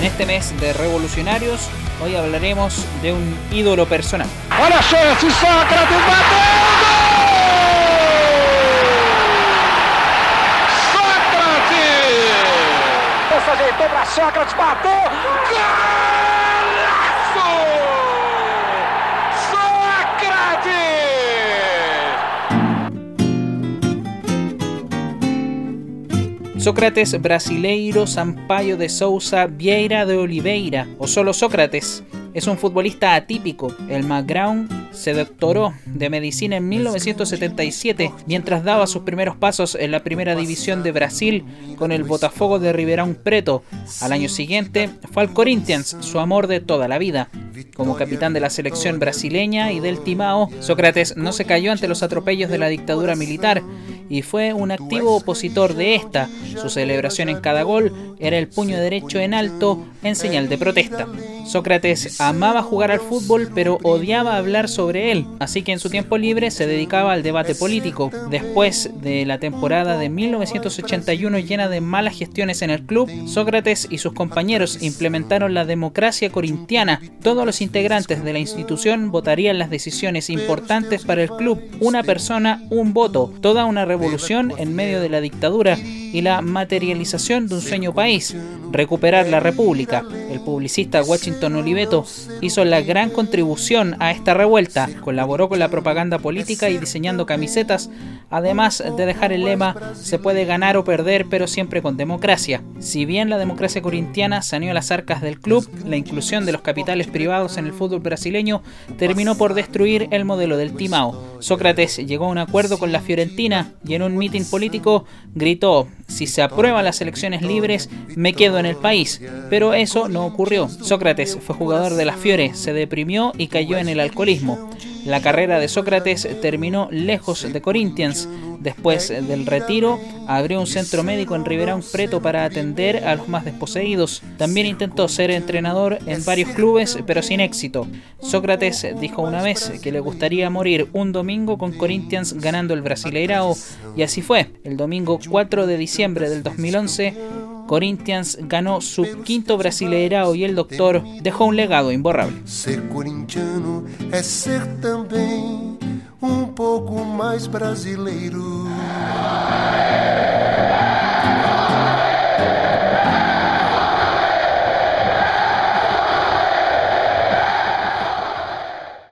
En este mes de revolucionarios, hoy hablaremos de un ídolo personal. Olha a chance, Sócrates bateu! Sócrates! Para Sócrates, bateu! Golaço! Sócrates! Brasileiro Sampaio de Souza Vieira de Oliveira, o solo Sócrates, es un futbolista atípico. El McGraw se doctoró de medicina en 1977 mientras daba sus primeros pasos en la primera división de Brasil con el Botafogo de Ribeirão Preto. Al año siguiente fue al Corinthians, su amor de toda la vida. Como capitán de la selección brasileña y del Timao, Sócrates no se cayó ante los atropellos de la dictadura militar y fue un activo opositor de esta. Su celebración en cada gol era el puño derecho en alto en señal de protesta. Sócrates amaba jugar al fútbol pero odiaba hablar sobre él, así que en su tiempo libre se dedicaba al debate político. Después de la temporada de 1981 llena de malas gestiones en el club, Sócrates y sus compañeros implementaron la democracia corintiana. Todos los integrantes de la institución votarían las decisiones importantes para el club, una persona, un voto, toda una revolución en medio de la dictadura y la materialización de un sueño país, recuperar la república. El publicista Washington Oliveto hizo la gran contribución a esta revuelta, colaboró con la propaganda política y diseñando camisetas, además de dejar el lema se puede ganar o perder pero siempre con democracia. Si bien la democracia corintiana saneó las arcas del club, la inclusión de los capitales privados en el fútbol brasileño terminó por destruir el modelo del Timao. Sócrates llegó a un acuerdo con la Fiorentina y en un mitin político gritó si se aprueban las elecciones libres, me quedo en el país. Pero eso no ocurrió. Sócrates fue jugador de las Fiore, se deprimió y cayó en el alcoholismo. La carrera de Sócrates terminó lejos de Corinthians. Después del retiro, abrió un centro médico en Ribeirão Preto para atender a los más desposeídos. También intentó ser entrenador en varios clubes, pero sin éxito. Sócrates dijo una vez que le gustaría morir un domingo con Corinthians ganando el Brasileirao, y así fue. El domingo 4 de diciembre del 2011, Corinthians ganó su quinto Brasileirao y el doctor dejó un legado imborrable. Ser corintiano é ser também um pouco mais brasileiro.